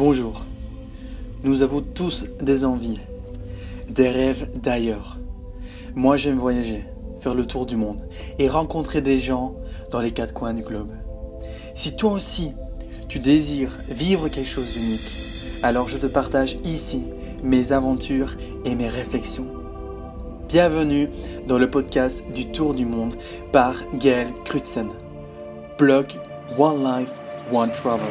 Bonjour. Nous avons tous des envies, des rêves d'ailleurs. Moi j'aime voyager, faire le tour du monde et rencontrer des gens dans les quatre coins du globe. Si toi aussi tu désires vivre quelque chose d'unique, alors je te partage ici mes aventures et mes réflexions. Bienvenue dans le podcast du Tour du Monde par Gaël Crutzen. Blog One Life, One Travel.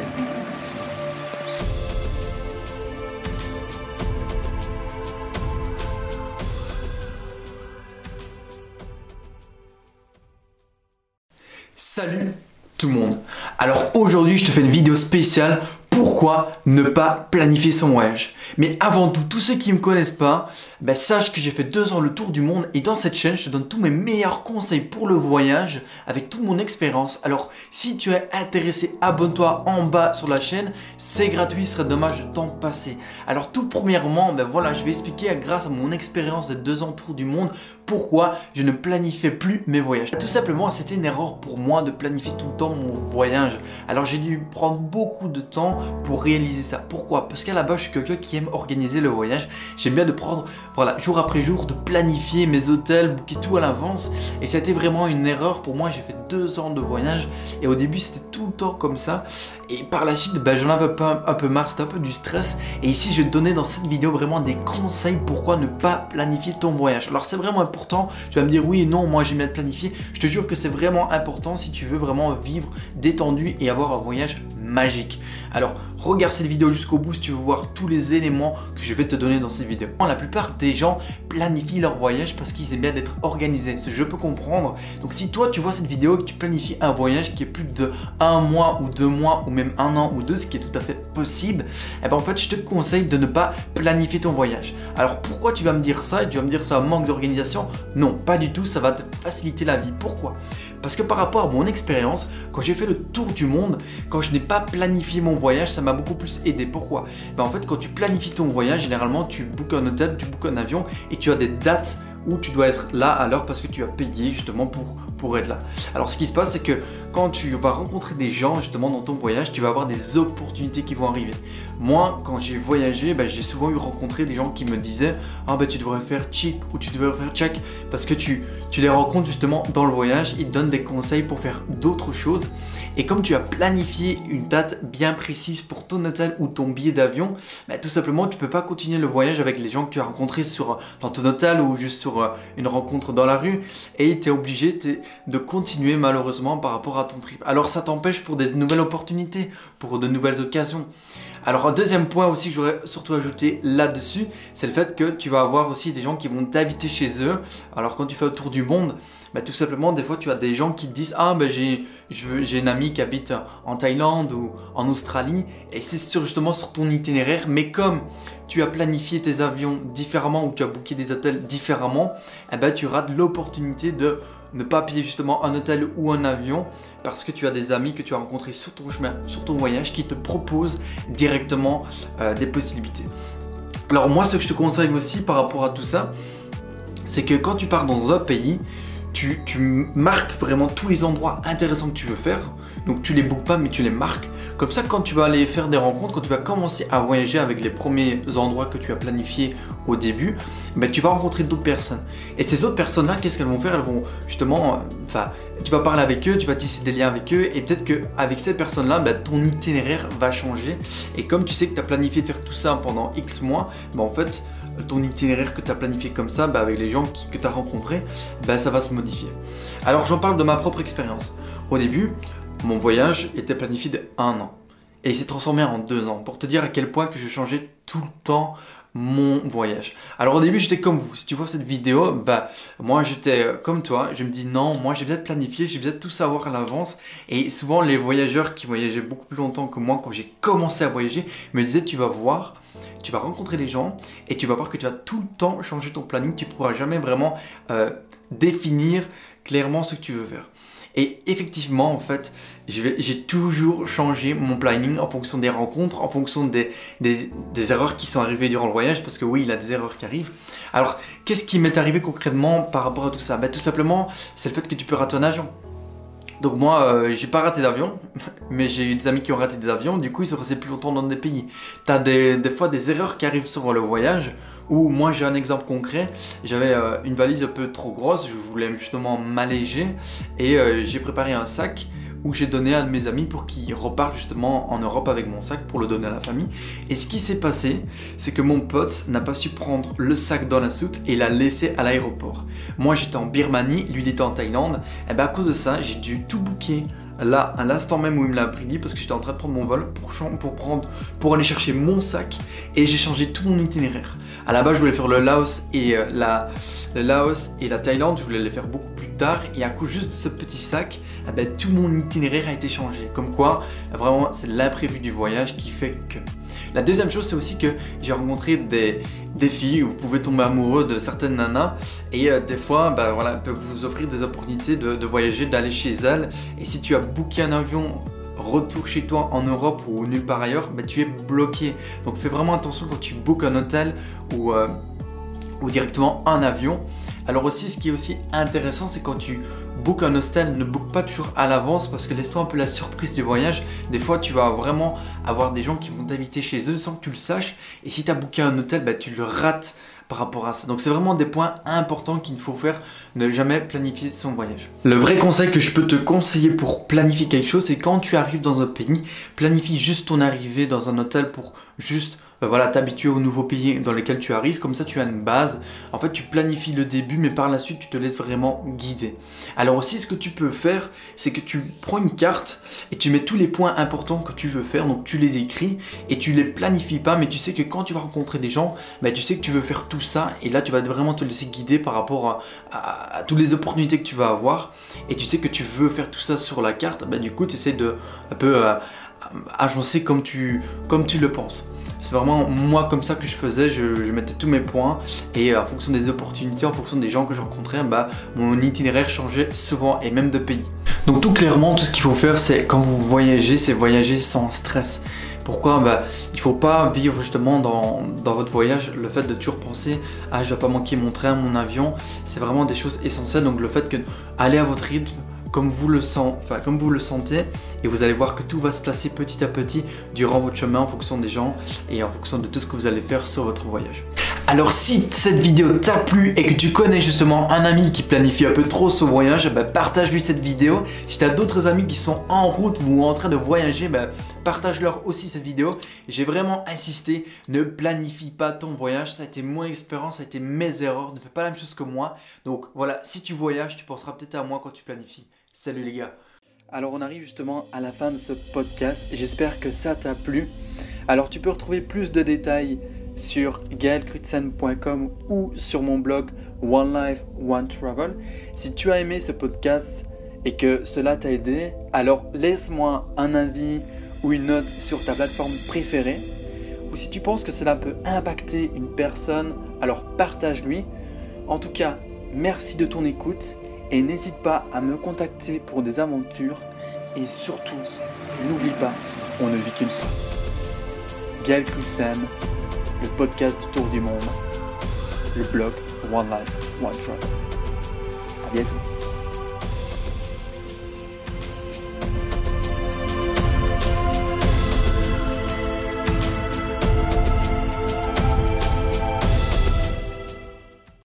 Salut tout le monde. Alors aujourd'hui, je te fais une vidéo spéciale pourquoi ne pas planifier son voyage Mais avant tout, tous ceux qui ne me connaissent pas, ben, sache que j'ai fait deux ans le tour du monde et dans cette chaîne, je te donne tous mes meilleurs conseils pour le voyage avec toute mon expérience. Alors, si tu es intéressé, abonne-toi en bas sur la chaîne, c'est gratuit, il serait dommage de t'en passer. Alors, tout premièrement, ben voilà, je vais expliquer grâce à mon expérience de deux ans tour du monde pourquoi je ne planifiais plus mes voyages. Tout simplement, c'était une erreur pour moi de planifier tout le temps mon voyage. Alors, j'ai dû prendre beaucoup de temps pour réaliser ça. Pourquoi? Parce qu'à la base, je suis quelqu'un qui aime organiser le voyage. J'aime bien de prendre, voilà, jour après jour, de planifier mes hôtels, booker tout à l'avance. Et c'était vraiment une erreur pour moi. J'ai fait deux ans de voyage et au début, c'était tout le temps comme ça. Et par la suite, ben, j'en avais un, un peu marre, c'était un peu du stress. Et ici, je vais te donner dans cette vidéo vraiment des conseils pourquoi ne pas planifier ton voyage. Alors, c'est vraiment important. Tu vas me dire oui, non, moi j'aime bien planifier. Je te jure que c'est vraiment important si tu veux vraiment vivre détendu et avoir un voyage magique. Alors, regarde cette vidéo jusqu'au bout si tu veux voir tous les éléments que je vais te donner dans cette vidéo. La plupart des gens planifient leur voyage parce qu'ils aiment bien d'être organisés. Je peux comprendre. Donc, si toi tu vois cette vidéo et que tu planifies un voyage qui est plus de un mois ou deux mois ou même un an ou deux, ce qui est tout à fait possible, eh ben en fait, je te conseille de ne pas planifier ton voyage. Alors, pourquoi tu vas me dire ça et tu vas me dire ça manque d'organisation? Non, pas du tout. Ça va te faciliter la vie. Pourquoi? Parce que par rapport à mon expérience, quand j'ai fait le tour du monde, quand je n'ai pas planifié mon voyage, ça m'a beaucoup plus aidé. Pourquoi? Ben En fait, quand tu planifies ton voyage, généralement, tu bookes un hôtel, tu bookes un avion et tu as des dates où tu dois être là à l'heure parce que tu as payé justement pour, pour être là. Alors ce qui se passe c'est que quand tu vas rencontrer des gens justement dans ton voyage, tu vas avoir des opportunités qui vont arriver. Moi quand j'ai voyagé, ben, j'ai souvent eu rencontré des gens qui me disaient ah ben tu devrais faire chic ou tu devrais faire check parce que tu, tu les rencontres justement dans le voyage, ils te donnent des conseils pour faire d'autres choses. Et comme tu as planifié une date bien précise pour ton hôtel ou ton billet d'avion, ben, tout simplement tu peux pas continuer le voyage avec les gens que tu as rencontrés sur, dans ton hôtel ou juste sur euh, une rencontre dans la rue et tu es obligé de continuer malheureusement par rapport à ton trip. Alors ça t'empêche pour des nouvelles opportunités, pour de nouvelles occasions. Alors un deuxième point aussi que j'aurais surtout ajouté là-dessus, c'est le fait que tu vas avoir aussi des gens qui vont t'inviter chez eux. Alors quand tu fais le tour du monde, bah, tout simplement des fois tu as des gens qui te disent ah ben j'ai une amie qui habite en Thaïlande ou en Australie et c'est justement sur ton itinéraire mais comme tu as planifié tes avions différemment ou tu as booké des hôtels différemment, eh ben, tu rates l'opportunité de ne pas payer justement un hôtel ou un avion parce que tu as des amis que tu as rencontrés sur ton chemin, sur ton voyage qui te proposent directement euh, des possibilités. Alors moi ce que je te conseille aussi par rapport à tout ça, c'est que quand tu pars dans un pays, tu, marques vraiment tous les endroits intéressants que tu veux faire. Donc tu les bookes pas mais tu les marques. Comme ça quand tu vas aller faire des rencontres, quand tu vas commencer à voyager avec les premiers endroits que tu as planifiés au début, ben, tu vas rencontrer d'autres personnes. Et ces autres personnes-là, qu'est-ce qu'elles vont faire? Elles vont justement, tu vas parler avec eux, tu vas tisser des liens avec eux, et peut-être qu'avec ces personnes-là, ben, ton itinéraire va changer. Et comme tu sais que tu as planifié de faire tout ça pendant X mois, ben, en fait, ton itinéraire que tu as planifié comme ça, ben, avec les gens que tu as rencontrés, ben, ça va se modifier. Alors j'en parle de ma propre expérience. Au début, mon voyage était planifié de un an. Et il s'est transformé en deux ans. Pour te dire à quel point que je changeais tout le temps mon voyage. Alors au début j'étais comme vous, si tu vois cette vidéo, bah moi j'étais euh, comme toi, je me dis non, moi j'ai besoin de planifier, j'ai besoin de tout savoir à l'avance et souvent les voyageurs qui voyageaient beaucoup plus longtemps que moi quand j'ai commencé à voyager me disaient tu vas voir, tu vas rencontrer les gens et tu vas voir que tu vas tout le temps changer ton planning, tu pourras jamais vraiment euh, définir clairement ce que tu veux faire. Et effectivement, en fait, j'ai toujours changé mon planning en fonction des rencontres, en fonction des, des, erreurs qui sont arrivées durant le voyage, parce que oui, il y a des erreurs qui arrivent. Alors, qu'est-ce qui m'est arrivé concrètement par rapport à tout ça? Ben, Tout simplement, c'est le fait que tu peux rater un avion. Donc moi, euh, j'ai pas raté d'avion, mais j'ai eu des amis qui ont raté des avions, du coup ils sont restés plus longtemps dans des pays. T'as des, fois des erreurs qui arrivent sur le voyage, où moi j'ai un exemple concret, j'avais euh, une valise un peu trop grosse, je voulais justement m'alléger, et euh, j'ai préparé un sac où j'ai donné à un de mes amis pour qu'il reparte justement en Europe avec mon sac pour le donner à la famille. Et ce qui s'est passé, c'est que mon pote n'a pas su prendre le sac dans la soute et l'a laissé à l'aéroport. Moi j'étais en Birmanie, lui il était en Thaïlande, et bien à cause de ça, j'ai dû tout booker là, à l'instant même où il me l'a dit parce que j'étais en train de prendre mon vol pour, pour, prendre, pour aller chercher mon sac et j'ai changé tout mon itinéraire. À la base, je voulais faire le Laos et euh, la, le Laos et la Thaïlande, je voulais les faire beaucoup et à cause juste de ce petit sac, eh ben, tout mon itinéraire a été changé. Comme quoi, vraiment, c'est l'imprévu du voyage qui fait que. La deuxième chose, c'est aussi que j'ai rencontré des, filles où vous pouvez tomber amoureux de certaines nanas et euh, des fois, bah, voilà, peuvent vous offrir des opportunités de, de voyager, d'aller chez elles. Et si tu as booké un avion retour chez toi en Europe ou nulle part ailleurs, bah, tu es bloqué. Donc fais vraiment attention quand tu bookes un hôtel ou, euh, ou directement un avion. Alors aussi, ce qui est aussi intéressant, c'est quand tu book un hostel, ne book pas toujours à l'avance parce que laisse-toi un peu la surprise du voyage. Des fois, tu vas vraiment avoir des gens qui vont t'inviter chez eux sans que tu le saches. Et si tu as booké un hôtel, bah, tu le rates par rapport à ça. Donc c'est vraiment des points importants qu'il faut faire, ne jamais planifier son voyage. Le vrai conseil que je peux te conseiller pour planifier quelque chose, c'est quand tu arrives dans un pays, planifie juste ton arrivée dans un hôtel pour juste voilà, t'habituer au nouveau pays dans lequel tu arrives, comme ça tu as une base. En fait, tu planifies le début, mais par la suite, tu te laisses vraiment guider. Alors aussi, ce que tu peux faire, c'est que tu prends une carte et tu mets tous les points importants que tu veux faire, donc tu les écris et tu les planifies pas, mais tu sais que quand tu vas rencontrer des gens, bah, tu sais que tu veux faire tout ça et là, tu vas vraiment te laisser guider par rapport à, toutes les opportunités que tu vas avoir et tu sais que tu veux faire tout ça sur la carte, bah, du coup, tu essaies de un peu euh, agencer comme tu le penses. C'est vraiment moi comme ça que je faisais, je, mettais tous mes points et en fonction des opportunités, en fonction des gens que je rencontrais, bah, mon itinéraire changeait souvent et même de pays. Donc tout clairement, tout ce qu'il faut faire, c'est quand vous voyagez, c'est voyager sans stress. Pourquoi? Bah, Il ne faut pas vivre justement dans, dans, votre voyage le fait de toujours penser « Ah, je vais pas manquer mon train, mon avion ». C'est vraiment des choses essentielles. Donc le fait que aller à votre rythme, comme vous le sentez, et vous allez voir que tout va se placer petit à petit durant votre chemin en fonction des gens et en fonction de tout ce que vous allez faire sur votre voyage. Alors si cette vidéo t'a plu et que tu connais justement un ami qui planifie un peu trop son voyage, bah, partage-lui cette vidéo. Si tu as d'autres amis qui sont en route ou en train de voyager, bah, partage-leur aussi cette vidéo. J'ai vraiment insisté, ne planifie pas ton voyage, ça a été mon expérience, ça a été mes erreurs, ne fais pas la même chose que moi. Donc voilà, si tu voyages, tu penseras peut-être à moi quand tu planifies. Salut les gars alors on arrive justement à la fin de ce podcast, j'espère que ça t'a plu. Alors tu peux retrouver plus de détails sur gaelkrutsen.com ou sur mon blog One Life, One Travel. Si tu as aimé ce podcast et que cela t'a aidé, alors laisse-moi un avis ou une note sur ta plateforme préférée. Ou si tu penses que cela peut impacter une personne, alors partage-lui. En tout cas, merci de ton écoute et n'hésite pas à me contacter pour des aventures. Et surtout, n'oublie pas, on ne vit qu'une fois. Gaël le podcast du Tour du Monde, le blog One Life, One Travel. À bientôt.